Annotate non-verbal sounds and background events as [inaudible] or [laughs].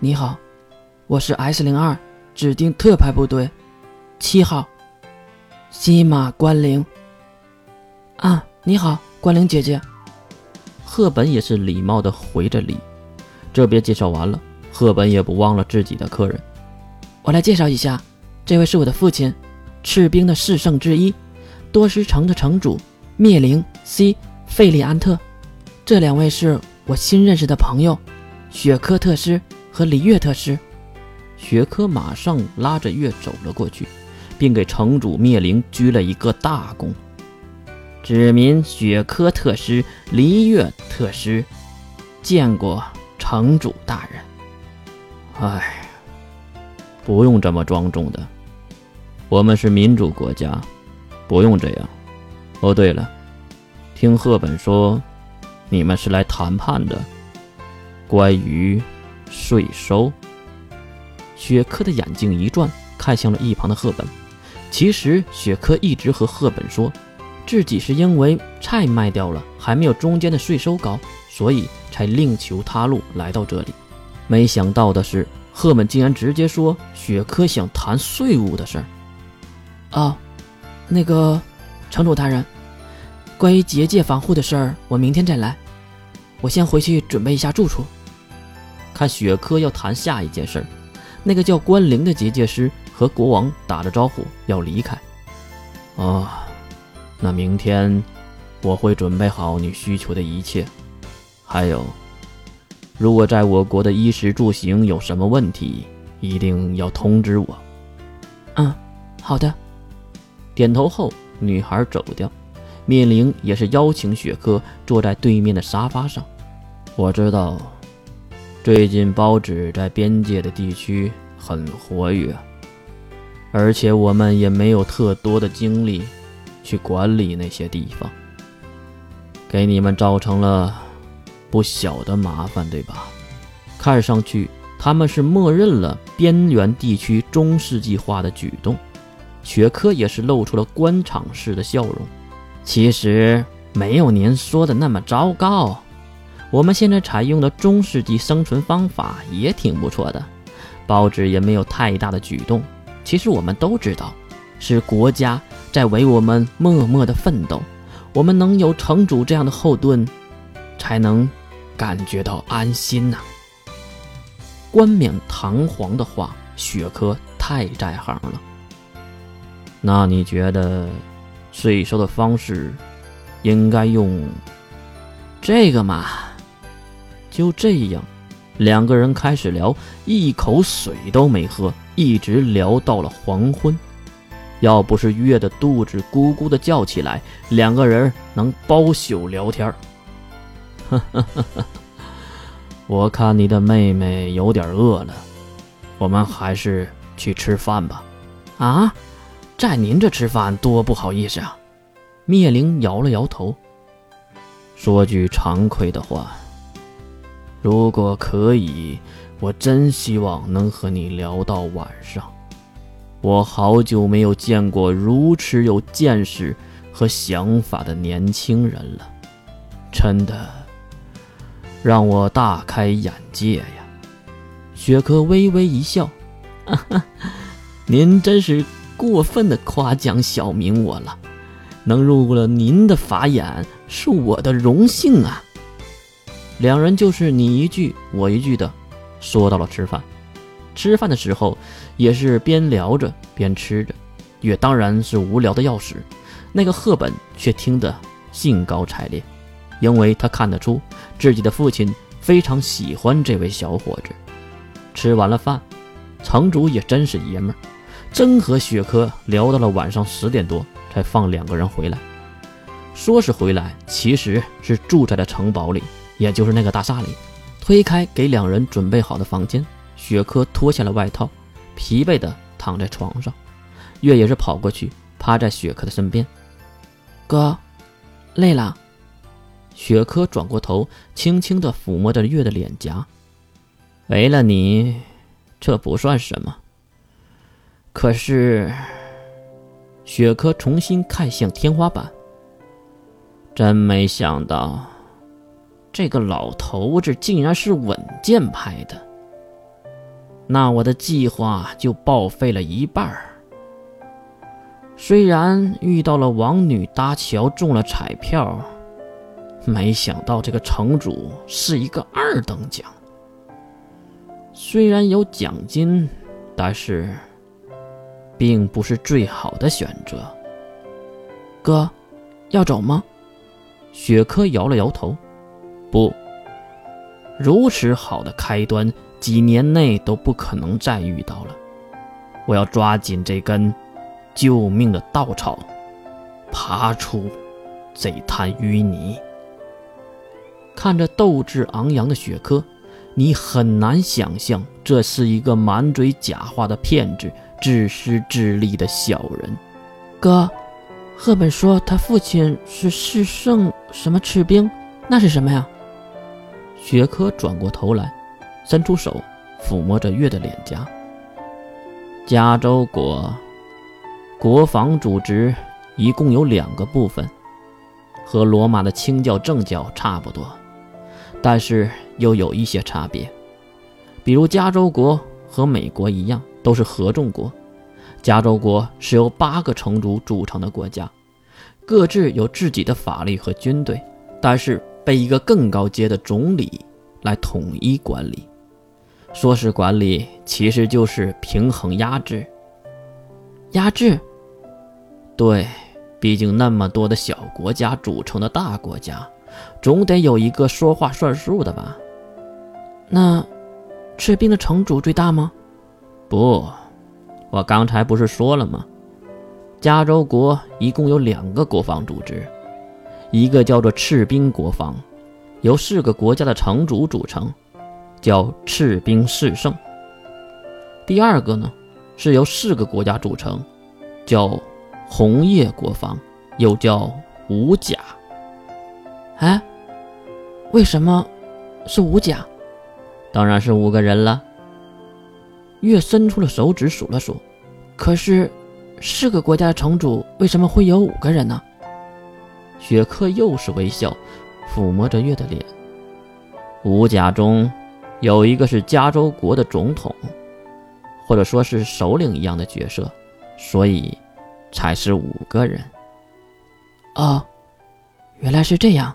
你好，我是 S 零二指定特派部队七号西马关灵。啊，你好，关灵姐姐。赫本也是礼貌的回着礼。这边介绍完了，赫本也不忘了自己的客人。我来介绍一下，这位是我的父亲，赤兵的四圣之一，多石城的城主灭灵 C 费利安特。这两位是我新认识的朋友，雪科特师和璃月特使。雪科马上拉着月走了过去，并给城主灭灵鞠了一个大躬。指民雪科特使、璃月特使，见过城主大人。哎，不用这么庄重的，我们是民主国家，不用这样。哦，对了，听赫本说，你们是来谈判的，关于税收。雪珂的眼睛一转，看向了一旁的赫本。其实雪珂一直和赫本说。自己是因为菜卖掉了，还没有中间的税收高，所以才另求他路来到这里。没想到的是，赫本竟然直接说雪珂想谈税务的事儿。哦，那个城主大人，关于结界防护的事儿，我明天再来。我先回去准备一下住处。看雪珂要谈下一件事儿，那个叫关灵的结界师和国王打着招呼要离开。啊。那明天我会准备好你需求的一切，还有，如果在我国的衣食住行有什么问题，一定要通知我。嗯，好的。点头后，女孩走掉，灭灵也是邀请雪珂坐在对面的沙发上。我知道，最近包纸在边界的地区很活跃，而且我们也没有特多的精力。去管理那些地方，给你们造成了不小的麻烦，对吧？看上去他们是默认了边缘地区中世纪化的举动。雪科也是露出了官场式的笑容。其实没有您说的那么糟糕，我们现在采用的中世纪生存方法也挺不错的。报纸也没有太大的举动。其实我们都知道，是国家。在为我们默默的奋斗，我们能有城主这样的后盾，才能感觉到安心呐。冠冕堂皇的话，雪珂太在行了。那你觉得税收的方式应该用这个吗？就这样，两个人开始聊，一口水都没喝，一直聊到了黄昏。要不是月的肚子咕咕的叫起来，两个人能包宿聊天。[laughs] 我看你的妹妹有点饿了，我们还是去吃饭吧。啊，在您这吃饭多不好意思啊！灭灵摇了摇头，说句惭愧的话，如果可以，我真希望能和你聊到晚上。我好久没有见过如此有见识和想法的年轻人了，真的让我大开眼界呀！雪珂微微一笑：“ [laughs] 您真是过分的夸奖小明我了，能入了您的法眼是我的荣幸啊！”两人就是你一句我一句的说到了吃饭。吃饭的时候，也是边聊着边吃着，月当然是无聊的要死，那个赫本却听得兴高采烈，因为他看得出自己的父亲非常喜欢这位小伙子。吃完了饭，城主也真是爷们儿，真和雪珂聊到了晚上十点多，才放两个人回来。说是回来，其实是住在了城堡里，也就是那个大厦里。推开给两人准备好的房间。雪珂脱下了外套，疲惫地躺在床上。月也是跑过去，趴在雪珂的身边。哥，累了。雪珂转过头，轻轻地抚摸着月的脸颊。为了你，这不算什么。可是，雪珂重新看向天花板。真没想到，这个老头子竟然是稳健派的。那我的计划就报废了一半儿。虽然遇到了王女搭桥中了彩票，没想到这个城主是一个二等奖。虽然有奖金，但是并不是最好的选择。哥，要走吗？雪珂摇了摇头，不。如此好的开端，几年内都不可能再遇到了。我要抓紧这根救命的稻草，爬出这滩淤泥。看着斗志昂扬的雪珂，你很难想象这是一个满嘴假话的骗子、自私自利的小人。哥，赫本说他父亲是世圣什么赤兵，那是什么呀？雪珂转过头来，伸出手抚摸着月的脸颊。加州国国防组织一共有两个部分，和罗马的清教正教差不多，但是又有一些差别。比如加州国和美国一样，都是合众国。加州国是由八个城主组成的国家，各自有自己的法律和军队，但是。被一个更高阶的总理来统一管理，说是管理，其实就是平衡压制。压制？对，毕竟那么多的小国家组成的大国家，总得有一个说话算数的吧？那赤兵的城主最大吗？不，我刚才不是说了吗？加州国一共有两个国防组织。一个叫做赤兵国防，由四个国家的城主组成，叫赤兵四圣。第二个呢，是由四个国家组成，叫红叶国防，又叫五甲。哎，为什么是五甲？当然是五个人了。月伸出了手指数了数，可是四个国家的城主为什么会有五个人呢？雪克又是微笑，抚摸着月的脸。五甲中有一个是加州国的总统，或者说是首领一样的角色，所以才是五个人。哦，原来是这样。